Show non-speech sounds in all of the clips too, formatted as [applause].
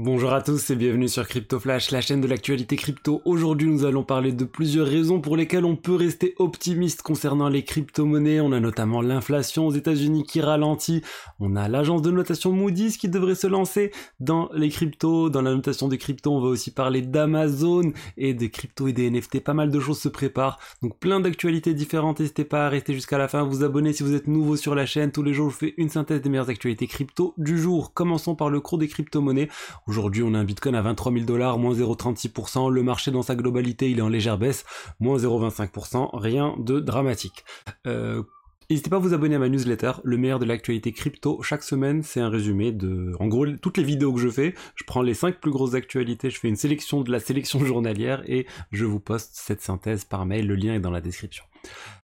Bonjour à tous et bienvenue sur Crypto Flash, la chaîne de l'actualité crypto. Aujourd'hui, nous allons parler de plusieurs raisons pour lesquelles on peut rester optimiste concernant les crypto-monnaies. On a notamment l'inflation aux États-Unis qui ralentit. On a l'agence de notation Moody's qui devrait se lancer dans les cryptos. Dans la notation des cryptos, on va aussi parler d'Amazon et des cryptos et des NFT. Pas mal de choses se préparent. Donc plein d'actualités différentes. N'hésitez pas à rester jusqu'à la fin, vous abonner si vous êtes nouveau sur la chaîne. Tous les jours, je fais une synthèse des meilleures actualités crypto du jour. Commençons par le cours des crypto-monnaies. Aujourd'hui, on a un Bitcoin à 23 000 dollars, moins 0,36%. Le marché dans sa globalité, il est en légère baisse, moins 0,25%. Rien de dramatique. Euh, N'hésitez pas à vous abonner à ma newsletter, le meilleur de l'actualité crypto. Chaque semaine, c'est un résumé de, en gros, toutes les vidéos que je fais. Je prends les 5 plus grosses actualités, je fais une sélection de la sélection [laughs] journalière et je vous poste cette synthèse par mail. Le lien est dans la description.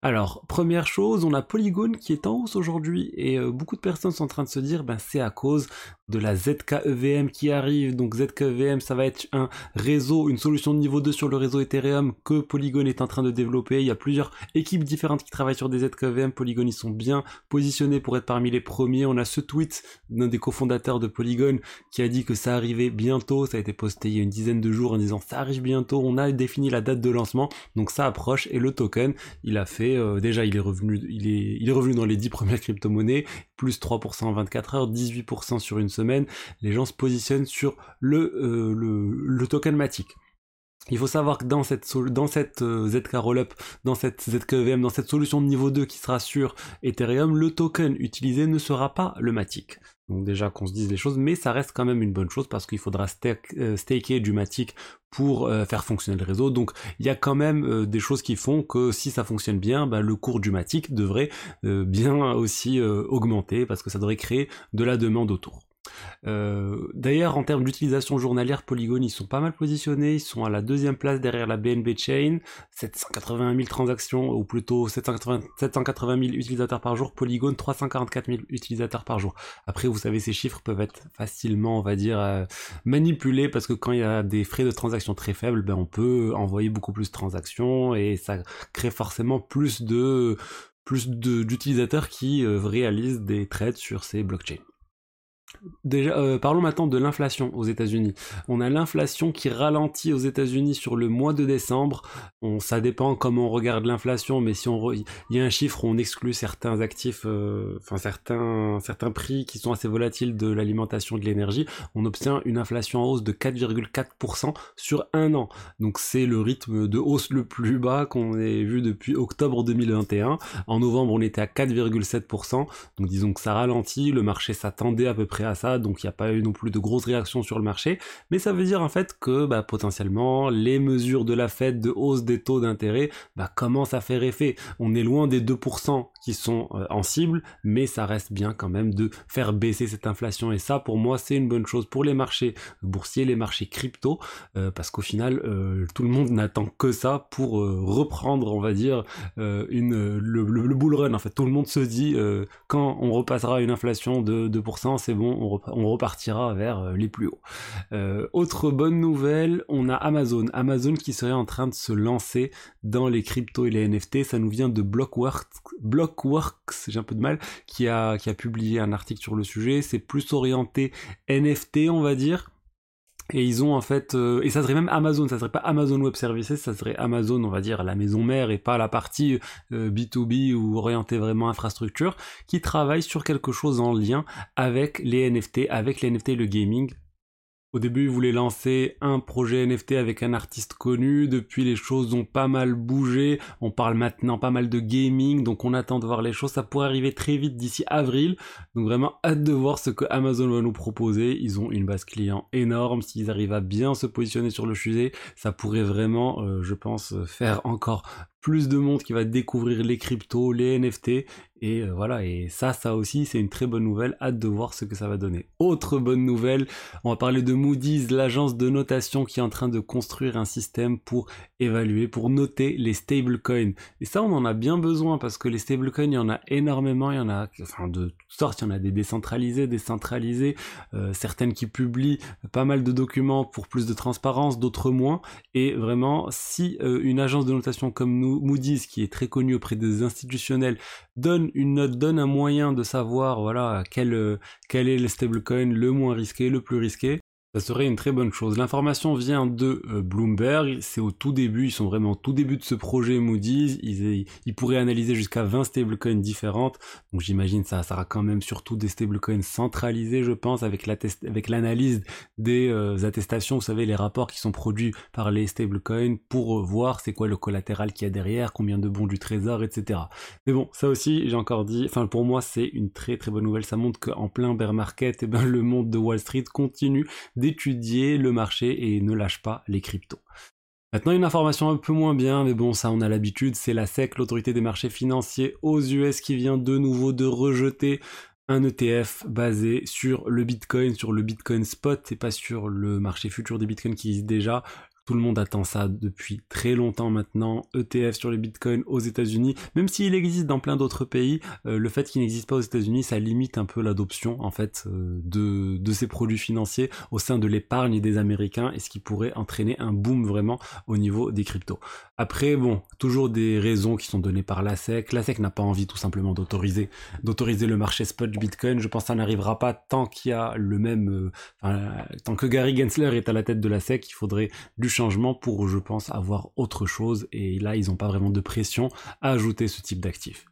Alors, première chose, on a Polygon qui est en hausse aujourd'hui et euh, beaucoup de personnes sont en train de se dire, ben c'est à cause de la ZKEVM qui arrive. Donc ZKEVM, ça va être un réseau, une solution de niveau 2 sur le réseau Ethereum que Polygon est en train de développer. Il y a plusieurs équipes différentes qui travaillent sur des ZKEVM. Polygon, ils sont bien positionnés pour être parmi les premiers. On a ce tweet d'un des cofondateurs de Polygon qui a dit que ça arrivait bientôt. Ça a été posté il y a une dizaine de jours en disant ça arrive bientôt. On a défini la date de lancement, donc ça approche et le token, il a fait euh, déjà, il est revenu, il est, il est revenu dans les 10 premières crypto-monnaies, plus 3% en 24 heures, 18% sur une semaine. Les gens se positionnent sur le, euh, le, le token Matic. Il faut savoir que dans cette, dans cette euh, ZK Rollup, dans cette ZKVM, dans cette solution de niveau 2 qui sera sur Ethereum, le token utilisé ne sera pas le Matic. Donc déjà qu'on se dise les choses, mais ça reste quand même une bonne chose parce qu'il faudra euh, staker du Matic pour euh, faire fonctionner le réseau. Donc il y a quand même des choses qui font que si ça fonctionne bien, bah, le cours du Matic devrait bien aussi augmenter parce que ça devrait créer de la demande autour. Euh, d'ailleurs, en termes d'utilisation journalière, Polygon, ils sont pas mal positionnés. Ils sont à la deuxième place derrière la BNB Chain. 780 000 transactions, ou plutôt 780, 780 000 utilisateurs par jour. Polygon, 344 000 utilisateurs par jour. Après, vous savez, ces chiffres peuvent être facilement, on va dire, euh, manipulés parce que quand il y a des frais de transaction très faibles, ben, on peut envoyer beaucoup plus de transactions et ça crée forcément plus de plus d'utilisateurs qui euh, réalisent des trades sur ces blockchains. Déjà, euh, parlons maintenant de l'inflation aux États-Unis. On a l'inflation qui ralentit aux États-Unis sur le mois de décembre. On, ça dépend comment on regarde l'inflation, mais si on il y a un chiffre où on exclut certains actifs, euh, enfin certains certains prix qui sont assez volatiles de l'alimentation de l'énergie, on obtient une inflation en hausse de 4,4% sur un an. Donc c'est le rythme de hausse le plus bas qu'on ait vu depuis octobre 2021. En novembre, on était à 4,7%. Donc disons que ça ralentit. Le marché s'attendait à peu près à ça, donc il n'y a pas eu non plus de grosses réactions sur le marché, mais ça veut dire en fait que bah, potentiellement les mesures de la Fed de hausse des taux d'intérêt bah, commencent à faire effet. On est loin des 2% qui sont euh, en cible, mais ça reste bien quand même de faire baisser cette inflation, et ça pour moi c'est une bonne chose pour les marchés boursiers, les marchés crypto, euh, parce qu'au final euh, tout le monde n'attend que ça pour reprendre, on va dire, une, le, le, bull run. En fait, tout le monde se dit quand on repassera une inflation de 2%, c'est bon on, repartira vers euh, les plus hauts. Euh, autre bonne nouvelle, on a Amazon. Amazon qui serait en train de se lancer dans les cryptos et les NFT. Ça nous vient de Blockworks, Blockworks j'ai un peu de mal, qui a, qui a publié un article sur le sujet. C'est plus orienté NFT, on va dire. Et ils ont en fait, euh, et ça serait même Amazon, ça serait pas Amazon Web Services, ça serait Amazon, on va dire, la maison mère et pas la partie B2B euh, ou orientée vraiment infrastructure, qui travaille sur quelque chose en lien avec les NFT, avec les NFT et le gaming, au début, ils voulaient lancer un projet NFT avec un artiste connu. Depuis, les choses ont pas mal bougé. On parle maintenant pas mal de gaming, donc on attend de voir les choses. Ça pourrait arriver très vite d'ici avril. Donc vraiment, hâte de voir ce que Amazon va nous proposer. Ils ont une base client énorme. S'ils arrivent à bien se positionner sur le sujet, ça pourrait vraiment, euh, je pense, faire encore plus de monde qui va découvrir les cryptos, les NFT et euh, voilà. Et ça ça aussi c'est une très bonne nouvelle, hâte de voir ce que ça va donner. Autre bonne nouvelle, on va parler de Moody's, l'agence de notation qui est en train de construire un système pour évaluer, pour noter les stablecoins. Et ça on en a bien besoin parce que les stablecoins, il y en a énormément, il y en a enfin de toutes sortes, il y en a des décentralisés, décentralisés, euh, certaines qui publient pas mal de documents pour plus de transparence, d'autres moins. Et vraiment si euh, une agence de notation comme nous Moody's, qui est très connu auprès des institutionnels, donne une note, donne un moyen de savoir voilà quel, euh, quel est le stablecoin le moins risqué, le plus risqué, Ça serait une très bonne chose. L'information vient de euh, Bloomberg, c'est au tout début, ils sont vraiment au tout début de ce projet Moody's, ils, pourraient analyser jusqu'à 20 stablecoins différentes, donc j'imagine ça sera quand même surtout des stablecoins centralisés je pense, avec l'analyse des euh, attestations, vous savez les rapports qui sont produits par les stablecoins pour voir c'est quoi le collatéral qu'il y a derrière, combien de bons du trésor, etc. Mais bon, ça aussi j'ai encore dit, enfin pour moi c'est une très très bonne nouvelle, ça montre qu'en plein bear market, eh ben, le monde de Wall Street continue d'étudier le marché et ne lâche pas les cryptos. Maintenant, une information un peu moins bien, mais bon, ça on a l'habitude, c'est la SEC, l'autorité des marchés financiers aux US, qui vient de nouveau de rejeter un ETF basé sur le Bitcoin, sur le Bitcoin spot et pas sur le marché futur des Bitcoins qui existe déjà. Tout le monde attend ça depuis très longtemps maintenant. ETF sur les bitcoins aux États-Unis, même s'il existe dans plein d'autres pays, euh, le fait qu'il n'existe pas aux États-Unis, ça limite un peu l'adoption en fait euh, de, de ces produits financiers au sein de l'épargne des Américains et ce qui pourrait entraîner un boom vraiment au niveau des cryptos. Après, bon, toujours des raisons qui sont données par la SEC. La SEC n'a pas envie tout simplement d'autoriser d'autoriser le marché spot du Bitcoin. Je pense que ça n'arrivera pas tant qu'il y a le même, euh, tant que Gary Gensler est à la tête de la SEC. Il faudrait du pour, je pense, avoir autre chose. Et là, ils n'ont pas vraiment de pression à ajouter ce type d'actifs.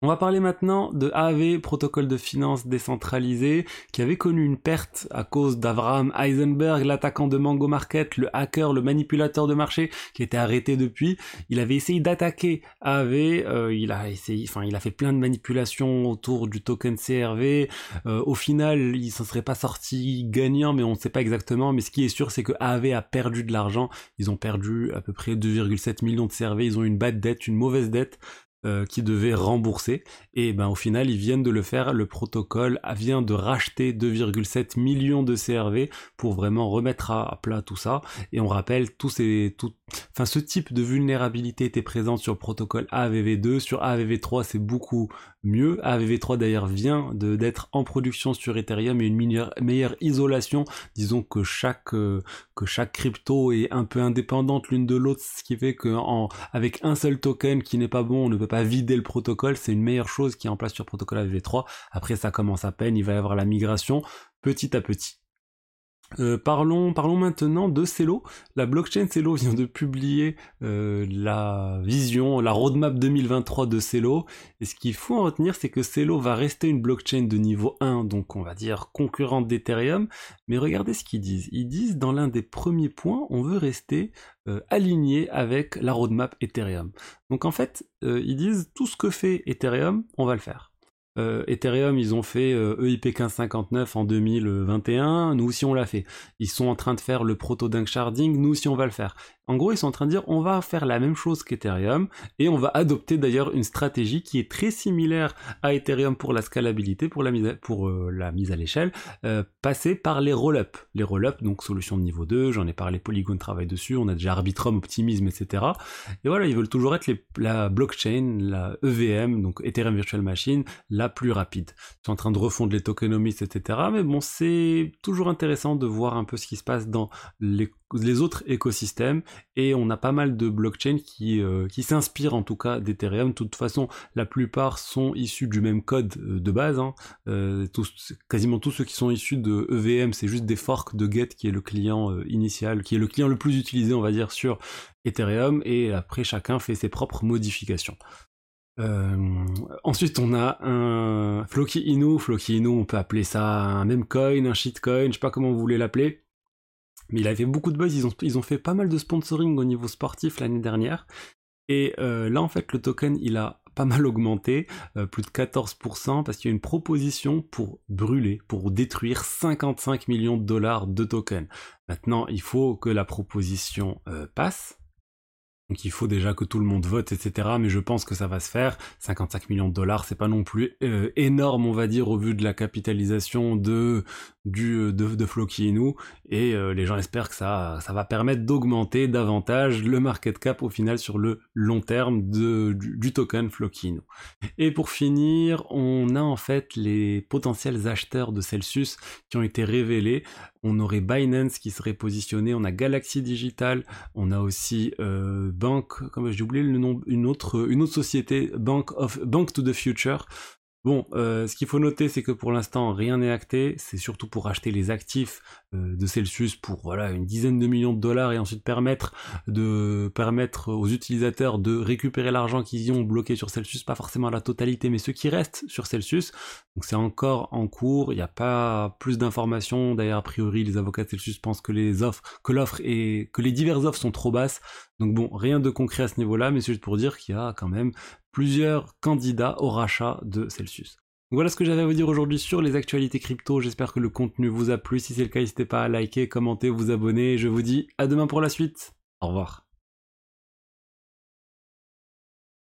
On va parler maintenant de AAV, protocole de finance décentralisé, qui avait connu une perte à cause d'Avraham Heisenberg, l'attaquant de Mango Market, le hacker, le manipulateur de marché, qui était arrêté depuis. Il avait essayé d'attaquer AAV, euh, il a fait plein de manipulations autour du token CRV. Euh, au final, il s'en serait pas sorti gagnant, mais on ne sait pas exactement. Mais ce qui est sûr, c'est que AAV a perdu de l'argent. Ils ont perdu à peu près 2,7 millions de CRV. Ils ont une bad dette, une mauvaise dette. Euh, qui devait rembourser. Et ben au final ils viennent de le faire. Le protocole vient de racheter 2,7 millions de CRV pour vraiment remettre à plat tout ça. Et on rappelle tous ces tout enfin ce type de vulnérabilité était présente sur le protocole AVV2 sur AVV3 c'est beaucoup mieux. AVV3 d'ailleurs vient d'être en production sur Ethereum et une meilleure, meilleure isolation. Disons que chaque euh, que chaque crypto est un peu indépendante l'une de l'autre ce qui fait que en, avec un seul token qui n'est pas bon on ne peut pas vider le protocole, c'est une meilleure chose qui est en place sur le protocole AV3. Après, ça commence à peine, il va y avoir la migration petit à petit. Euh, parlons, parlons maintenant de Celo. La blockchain Celo vient de publier euh, la vision, la roadmap 2023 de Celo. Et ce qu'il faut en retenir, c'est que Celo va rester une blockchain de niveau 1, donc on va dire concurrente d'Ethereum. Mais regardez ce qu'ils disent. Ils disent dans l'un des premiers points, on veut rester euh, aligné avec la roadmap Ethereum. Donc en fait, ils disent tout ce que fait Ethereum, on va le faire. Euh, Ethereum, ils ont fait EIP euh, e 1559 en 2021, nous aussi on l'a fait. Ils sont en train de faire le proto dunk sharding, nous aussi on va le faire. En gros, ils sont en train de dire on va faire la même chose qu'Ethereum et on va adopter d'ailleurs une stratégie qui est très similaire à Ethereum pour la scalabilité, pour la mise à, euh, l'échelle, euh, passer par les roll-up. Les roll-up, donc solution de niveau 2, j'en ai parlé, Polygon travaille dessus, on a déjà Arbitrum, Optimism, etc. Et voilà, ils veulent toujours être la blockchain, la EVM, donc Ethereum Virtual Machine, la plus rapide. Ils sont en train de refondre les tokenomics, etc. Mais bon, c'est toujours intéressant de voir un peu ce qui se passe dans les les autres écosystèmes et on a pas mal de blockchains qui, euh, s'inspirent en tout cas d'Ethereum. De toute façon, la plupart sont issus du même code euh, de base. Hein. Euh, quasiment tous ceux qui sont issus de EVM, c'est juste des forks de Get qui est le client initial, qui est le client le plus utilisé, on va dire, sur Ethereum. Et après, chacun fait ses propres modifications. ensuite, on a un Floki Inu. Floki Inu, on peut appeler ça un meme coin, un shitcoin, je sais pas comment vous voulez l'appeler. Mais il a fait beaucoup de buzz, ils ont, ils ont fait pas mal de sponsoring au niveau sportif l'année dernière. Et euh, là, en fait, le token, il a pas mal augmenté, euh, plus de 14%, parce qu'il y a une proposition pour brûler, pour détruire 55 millions de dollars de tokens. Maintenant, il faut que la proposition euh, passe. Donc il faut déjà que tout le monde vote, etc. Mais je pense que ça va se faire. 55 millions de dollars, c'est pas non plus énorme, on va dire, au vu de la capitalisation de du euh, de, de Floki Inu. Et euh, les gens espèrent que ça ça va permettre d'augmenter davantage le market cap au final sur le long terme de du, token Floki Inu. Et pour finir, on a en fait les potentiels acheteurs de Celsius qui ont été révélés on aurait Binance qui serait positionné, on a Galaxy Digital, on a aussi euh, Bank, comme j'ai oublié le nom, une autre, une autre société, Bank of Bank to the Future. Bon, euh, ce qu'il faut noter, c'est que pour l'instant, rien n'est acté. C'est surtout pour acheter les actifs euh, de Celsius pour voilà une dizaine de millions de dollars et ensuite permettre de permettre aux utilisateurs de récupérer l'argent qu'ils y ont bloqué sur Celsius, pas forcément la totalité, mais ceux qui restent sur Celsius. Donc c'est encore en cours. Il n'y a pas plus d'informations. D'ailleurs, a priori, les avocats de Celsius pensent que les offres, que l'offre et que les diverses offres sont trop basses. Donc bon, rien de concret à ce niveau-là, mais c'est juste pour dire qu'il y a quand même plusieurs candidats au rachat de Celsius. Voilà ce que j'avais à vous dire aujourd'hui sur les actualités crypto. J'espère que le contenu vous a plu. Si c'est le cas, n'hésitez pas à liker, commenter, vous abonner. Je vous dis à demain pour la suite. Au revoir.